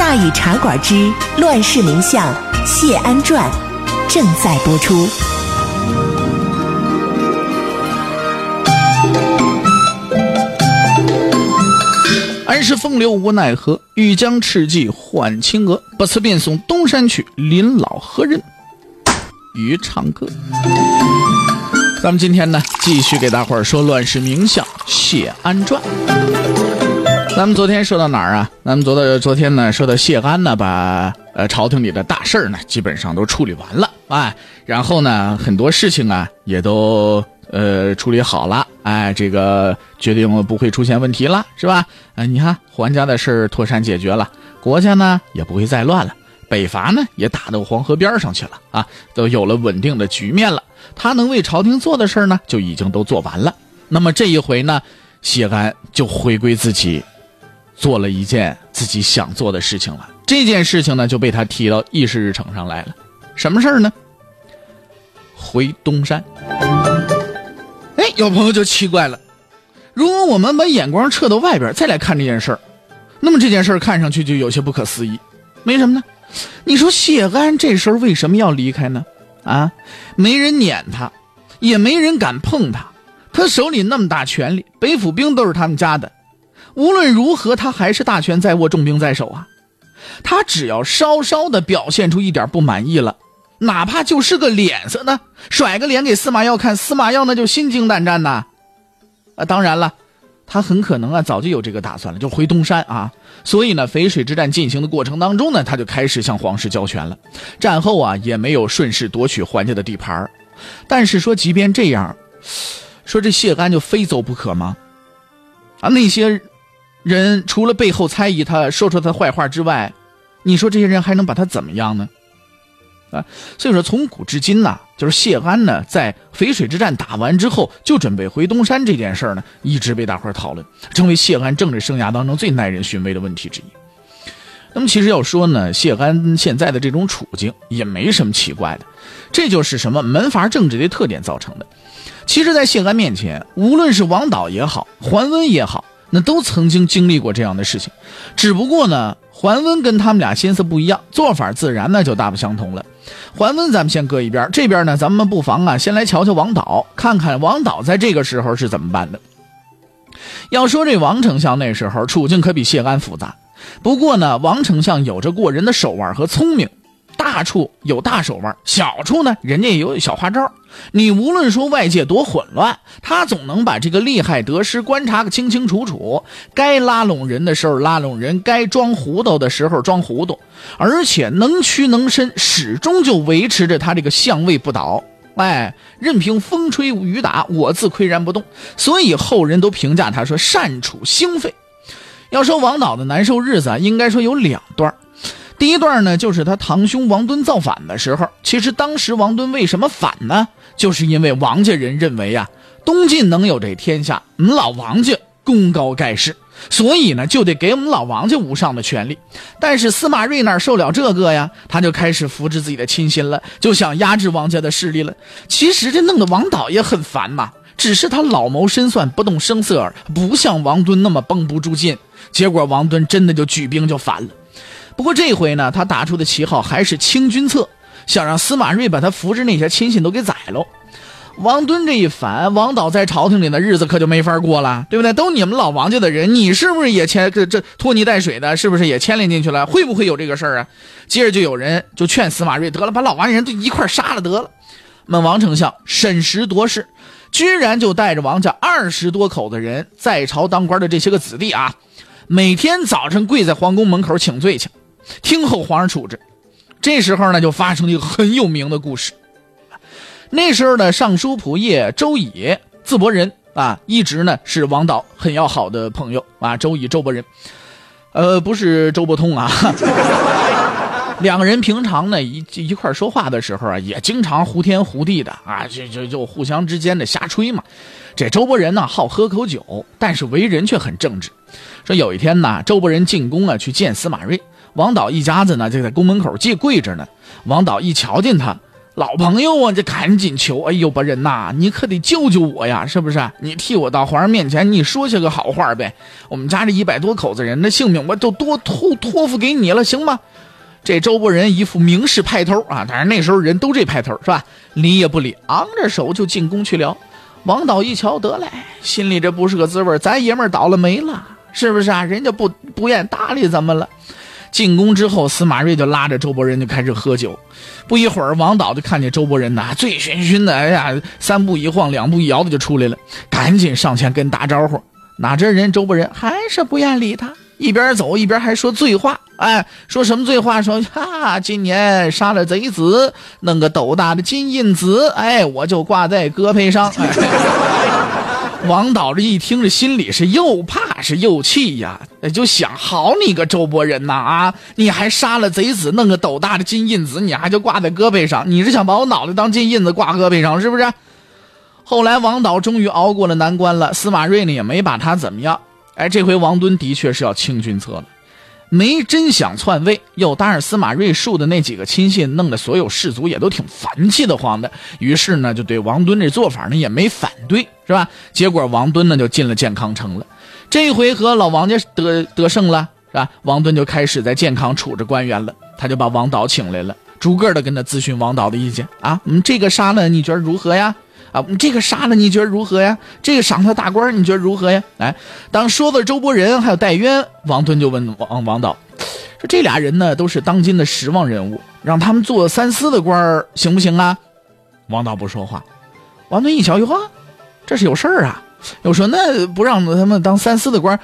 大禹茶馆之乱世名相谢安传正在播出。安时风流无奈何，欲将赤骥换青鹅。不辞便送东山去，临老何人与唱歌？咱们今天呢，继续给大伙儿说乱世名相谢安传。咱们昨天说到哪儿啊？咱们昨的昨天呢，说到谢安呢，把呃朝廷里的大事儿呢，基本上都处理完了，哎，然后呢，很多事情啊，也都。呃，处理好了，哎，这个决定不会出现问题了，是吧？哎，你看，还家的事儿妥善解决了，国家呢也不会再乱了，北伐呢也打到黄河边上去了啊，都有了稳定的局面了。他能为朝廷做的事儿呢，就已经都做完了。那么这一回呢，谢安就回归自己，做了一件自己想做的事情了。这件事情呢，就被他提到议事日程上来了。什么事儿呢？回东山。哎有朋友就奇怪了，如果我们把眼光撤到外边再来看这件事儿，那么这件事儿看上去就有些不可思议。为什么呢？你说谢安这时候为什么要离开呢？啊，没人撵他，也没人敢碰他，他手里那么大权力，北府兵都是他们家的，无论如何他还是大权在握，重兵在手啊。他只要稍稍的表现出一点不满意了。哪怕就是个脸色呢，甩个脸给司马曜看，司马曜那就心惊胆战呐。啊，当然了，他很可能啊早就有这个打算了，就回东山啊。所以呢，淝水之战进行的过程当中呢，他就开始向皇室交权了。战后啊，也没有顺势夺取桓家的地盘但是说，即便这样，说这谢安就非走不可吗？啊，那些人除了背后猜疑他、说出他坏话之外，你说这些人还能把他怎么样呢？啊，所以说从古至今呢，就是谢安呢，在淝水之战打完之后，就准备回东山这件事呢，一直被大伙讨论，成为谢安政治生涯当中最耐人寻味的问题之一。那么其实要说呢，谢安现在的这种处境也没什么奇怪的，这就是什么门阀政治的特点造成的。其实，在谢安面前，无论是王导也好，桓温也好，那都曾经经历过这样的事情，只不过呢。桓温跟他们俩心思不一样，做法自然呢就大不相同了。桓温咱们先搁一边，这边呢咱们不妨啊先来瞧瞧王导，看看王导在这个时候是怎么办的。要说这王丞相那时候处境可比谢安复杂，不过呢王丞相有着过人的手腕和聪明。大处有大手腕，小处呢，人家也有小花招。你无论说外界多混乱，他总能把这个利害得失观察个清清楚楚。该拉拢人的时候拉拢人，该装糊涂的时候装糊涂，而且能屈能伸，始终就维持着他这个相位不倒。哎，任凭风吹雨打，我自岿然不动。所以后人都评价他说善处兴废。要说王导的难受日子啊，应该说有两段。第一段呢，就是他堂兄王敦造反的时候。其实当时王敦为什么反呢？就是因为王家人认为呀，东晋能有这天下，我们老王家功高盖世，所以呢，就得给我们老王家无上的权利。但是司马睿哪受了这个呀？他就开始扶持自己的亲信了，就想压制王家的势力了。其实这弄得王导也很烦嘛，只是他老谋深算，不动声色，不像王敦那么绷不住劲。结果王敦真的就举兵就反了。不过这回呢，他打出的旗号还是清君侧，想让司马睿把他扶持那些亲信都给宰喽。王敦这一反，王导在朝廷里的日子可就没法过了，对不对？都你们老王家的人，你是不是也牵这这拖泥带水的？是不是也牵连进去了？会不会有这个事儿啊？接着就有人就劝司马睿，得了，把老王人都一块杀了得了。那王丞相审时度势，居然就带着王家二十多口的人在朝当官的这些个子弟啊，每天早晨跪在皇宫门口请罪去。听候皇上处置，这时候呢，就发生了一个很有名的故事。那时候的尚书仆射周乙，字伯仁啊，一直呢是王导很要好的朋友啊。周乙，周伯仁，呃，不是周伯通啊。两个人平常呢一一块说话的时候啊，也经常胡天胡地的啊，就就就互相之间的瞎吹嘛。这周伯仁呢好喝口酒，但是为人却很正直。说有一天呢，周伯仁进宫啊去见司马睿，王导一家子呢就在宫门口借跪着呢。王导一瞧见他。老朋友啊，这赶紧求，哎呦，伯仁呐，你可得救救我呀，是不是？你替我到皇上面前，你说些个好话呗。我们家这一百多口子人的性命，我都多托托付给你了，行吗？这周伯仁一副明示派头啊，但是那时候人都这派头是吧？理也不理，昂着手就进宫去了。王导一瞧，得嘞，心里这不是个滋味，咱爷们倒了霉了，是不是啊？人家不不愿搭理咱们了。进宫之后，司马睿就拉着周伯仁就开始喝酒。不一会儿，王导就看见周伯仁呐，醉醺醺的，哎呀，三步一晃，两步一摇的就出来了，赶紧上前跟打招呼。哪知人周伯仁还是不愿理他，一边走一边还说醉话。哎，说什么醉话？说哈，今年杀了贼子，弄个斗大的金印子，哎，我就挂在胳膊上。王导这一听，这心里是又怕是又气呀，就想：好你个周伯仁呐啊！你还杀了贼子，弄个斗大的金印子，你还就挂在胳膊上，你是想把我脑袋当金印子挂胳膊上是不是？后来王导终于熬过了难关了，司马睿呢也没把他怎么样。哎，这回王敦的确是要清君侧了。没真想篡位，又搭上司马睿树的那几个亲信，弄得所有士族也都挺烦气的慌的。于是呢，就对王敦这做法呢也没反对，是吧？结果王敦呢就进了健康城了。这回合老王家得得胜了，是吧？王敦就开始在健康处着官员了。他就把王导请来了，逐个的跟他咨询王导的意见啊。嗯，这个杀了你觉得如何呀？啊，这个杀了你觉得如何呀？这个赏他大官你觉得如何呀？哎，当说到周伯仁还有戴渊，王敦就问王王导，说这俩人呢都是当今的实望人物，让他们做三司的官行不行啊？王导不说话。王敦一瞧，哟呵，这是有事儿啊！又说那不让他们当三司的官，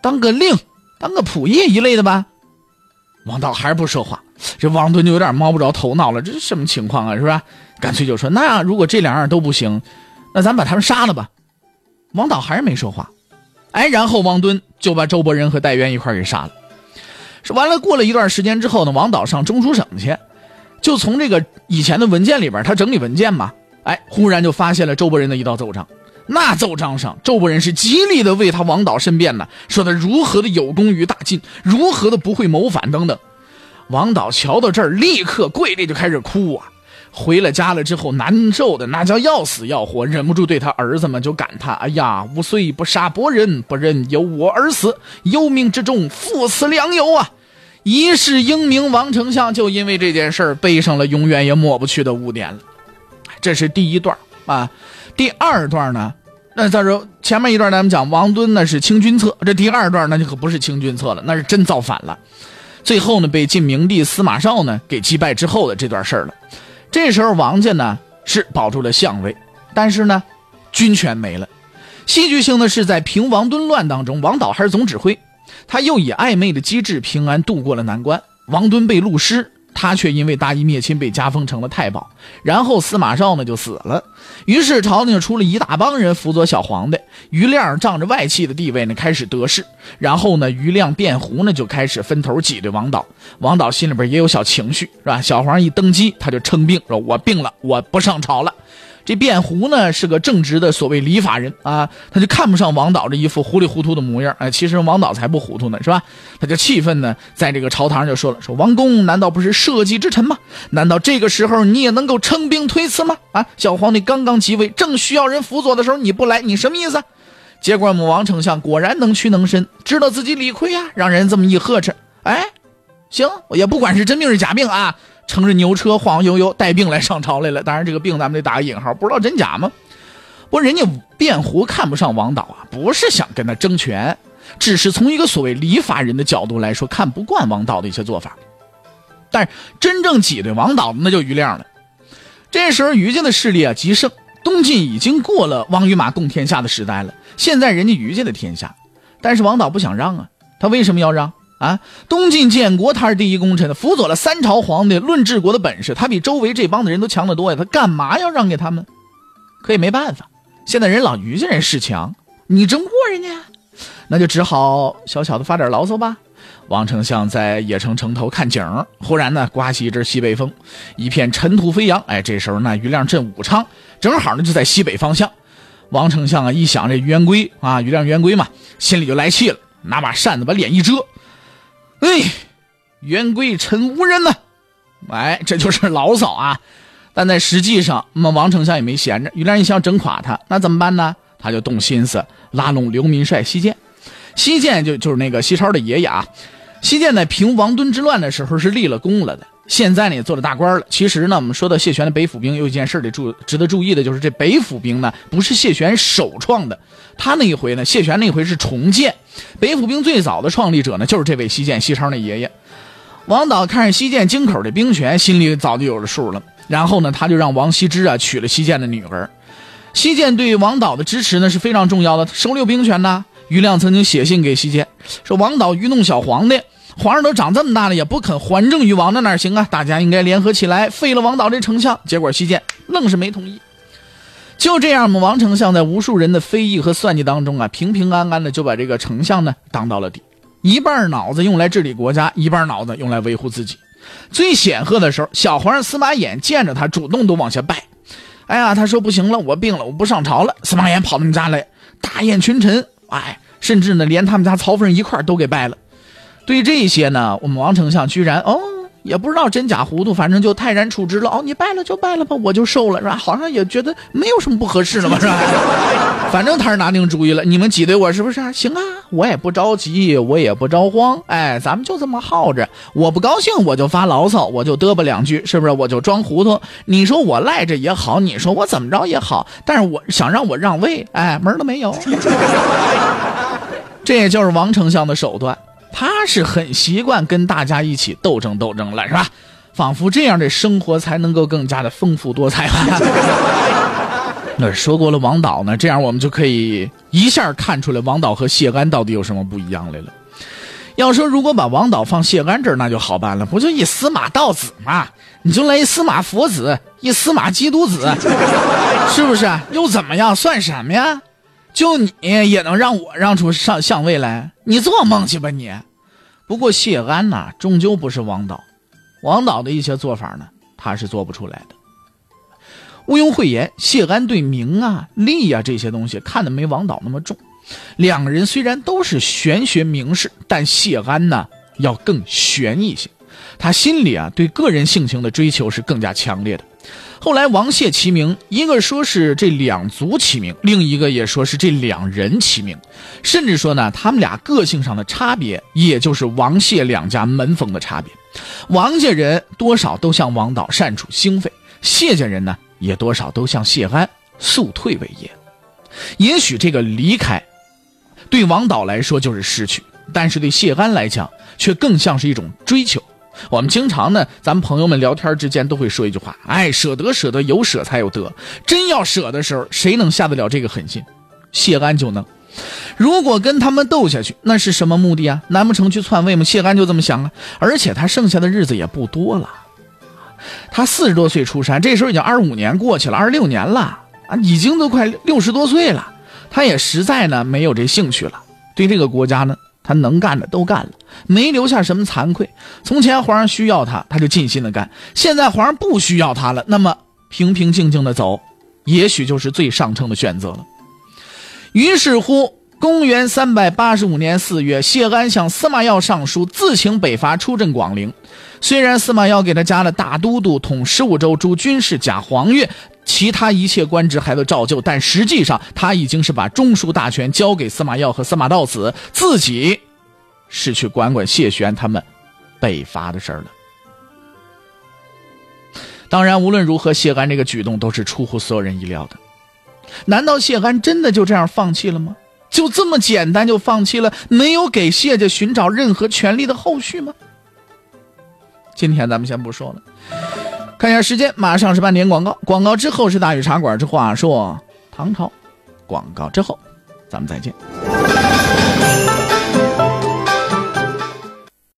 当个令，当个仆役一类的吧？王导还是不说话。这王敦就有点摸不着头脑了，这是什么情况啊？是吧？干脆就说：“那如果这两样都不行，那咱把他们杀了吧。”王导还是没说话。哎，然后王敦就把周伯仁和戴渊一块给杀了。说完了，过了一段时间之后呢，王导上中书省去，就从这个以前的文件里边，他整理文件嘛。哎，忽然就发现了周伯仁的一道奏章。那奏章上，周伯仁是极力的为他王导申辩呢，说他如何的有功于大晋，如何的不会谋反等等。王导瞧到这儿，立刻跪地就开始哭啊！回了家了之后，难受的那叫要死要活，忍不住对他儿子们就感叹：“哎呀，吾虽不杀伯仁，不忍有我而死，有命之中，父死良友啊！”一世英名王丞相就因为这件事儿背上了永远也抹不去的污点了。这是第一段啊。第二段呢？那再说前面一段咱们讲王敦那是清君侧，这第二段那就可不是清君侧了，那是真造反了。最后呢，被晋明帝司马绍呢给击败之后的这段事儿了。这时候王家呢是保住了相位，但是呢，军权没了。戏剧性的是，在平王敦乱当中，王导还是总指挥，他又以暧昧的机智平安度过了难关。王敦被戮师。他却因为大义灭亲被加封成了太保，然后司马昭呢就死了，于是朝廷出了一大帮人辅佐小皇帝。于亮仗着外戚的地位呢开始得势，然后呢于亮、变胡呢就开始分头挤兑王导。王导心里边也有小情绪，是吧？小皇一登基，他就称病，说我病了，我不上朝了。这卞胡呢是个正直的所谓理法人啊，他就看不上王导这一副糊里糊涂的模样。哎，其实王导才不糊涂呢，是吧？他就气愤呢，在这个朝堂上就说了：“说王公难道不是社稷之臣吗？难道这个时候你也能够称兵推辞吗？啊，小皇帝刚刚即位，正需要人辅佐的时候你不来，你什么意思？”结果母王丞相果然能屈能伸，知道自己理亏呀，让人这么一呵斥，哎，行，也不管是真病是假病啊。乘着牛车晃晃悠悠带病来上朝来了，当然这个病咱们得打个引号，不知道真假吗？不过人家卞胡看不上王导啊，不是想跟他争权，只是从一个所谓礼法人的角度来说，看不惯王导的一些做法。但是真正挤兑王导的那就于亮了。这时候于家的势力啊极盛，东晋已经过了王与马共天下的时代了，现在人家于家的天下，但是王导不想让啊，他为什么要让？啊，东晋建国，他是第一功臣，辅佐了三朝皇帝，论治国的本事，他比周围这帮的人都强得多呀。他干嘛要让给他们？可也没办法，现在人老于家人势强，你争不过人家，那就只好小小的发点牢骚吧。王丞相在野城城头看景忽然呢刮起一阵西北风，一片尘土飞扬。哎，这时候呢余亮镇武昌正好呢就在西北方向。王丞相啊一想这于元归啊，余亮冤归嘛，心里就来气了，拿把扇子把脸一遮，哎，元归臣无人呢。哎，这就是 牢骚啊。但在实际上，那么王丞相也没闲着。于亮一想整垮他，那怎么办呢？他就动心思拉拢刘民帅西涧。西涧就就是那个西超的爷爷啊。西涧在平王敦之乱的时候是立了功了的，现在呢也做了大官了。其实呢，我们说到谢玄的北府兵，有一件事得注值得注意的，就是这北府兵呢不是谢玄首创的，他那一回呢，谢玄那回是重建。北府兵最早的创立者呢，就是这位西涧，西昌的爷爷。王导看着西涧京口的兵权，心里早就有了数了。然后呢，他就让王羲之啊娶了西涧的女儿。西涧对王导的支持呢是非常重要的，收留兵权呢。余亮曾经写信给西涧，说王导愚弄小皇帝，皇上都长这么大了也不肯还政于王，那哪行啊？大家应该联合起来废了王导这丞相。结果西涧愣是没同意。就这样嘛，王丞相在无数人的非议和算计当中啊，平平安安的就把这个丞相呢当到了底，一半脑子用来治理国家，一半脑子用来维护自己。最显赫的时候，小皇上司马炎见着他主动都往下拜。哎呀，他说不行了，我病了，我不上朝了。司马炎跑他们家来大宴群臣。哎，甚至呢，连他们家曹夫人一块都给拜了。对这些呢，我们王丞相居然哦，也不知道真假糊涂，反正就泰然处之了。哦，你拜了就拜了吧，我就受了，是吧？好像也觉得没有什么不合适的嘛，是吧？反正他是拿定主意了，你们挤兑我是不是？行啊，我也不着急，我也不着慌。哎，咱们就这么耗着。我不高兴，我就发牢骚，我就嘚啵两句，是不是？我就装糊涂。你说我赖着也好，你说我怎么着也好，但是我想让我让位，哎，门都没有。这也就是王丞相的手段，他是很习惯跟大家一起斗争斗争了，是吧？仿佛这样的生活才能够更加的丰富多彩。那说过了王导呢，这样我们就可以一下看出来王导和谢安到底有什么不一样来了。要说如果把王导放谢安这儿，那就好办了，不就一司马道子吗？你就来一司马佛子，一司马基督子，是不是？又怎么样？算什么呀？就你也能让我让出上相位来？你做梦去吧你！不过谢安呐，终究不是王导，王导的一些做法呢，他是做不出来的。毋庸讳言，谢安对名啊、利啊这些东西看的没王导那么重。两个人虽然都是玄学名士，但谢安呢要更玄一些。他心里啊对个人性情的追求是更加强烈的。后来王谢齐名，一个说是这两族齐名，另一个也说是这两人齐名，甚至说呢他们俩个性上的差别，也就是王谢两家门风的差别。王家人多少都像王导善处兴废，谢家人呢也多少都像谢安速退为业。也许这个离开，对王导来说就是失去，但是对谢安来讲，却更像是一种追求。我们经常呢，咱们朋友们聊天之间都会说一句话：“哎，舍得舍得，有舍才有得。真要舍的时候，谁能下得了这个狠心？谢安就能。如果跟他们斗下去，那是什么目的啊？难不成去篡位吗？谢安就这么想啊。而且他剩下的日子也不多了。他四十多岁出山，这时候已经二十五年过去了，二十六年了啊，已经都快六十多岁了。他也实在呢没有这兴趣了，对这个国家呢。他能干的都干了，没留下什么惭愧。从前皇上需要他，他就尽心的干；现在皇上不需要他了，那么平平静静的走，也许就是最上乘的选择了。于是乎，公元三百八十五年四月，谢安向司马曜上书，自请北伐，出镇广陵。虽然司马曜给他加了大都督，统十五州诸军事，假黄钺。其他一切官职还都照旧，但实际上他已经是把中枢大权交给司马曜和司马道子，自己是去管管谢玄他们北伐的事儿了。当然，无论如何，谢安这个举动都是出乎所有人意料的。难道谢安真的就这样放弃了吗？就这么简单就放弃了，没有给谢家寻找任何权利的后续吗？今天咱们先不说了。看一下时间，马上是半点广告。广告之后是大禹茶馆之话说唐朝。广告之后，咱们再见。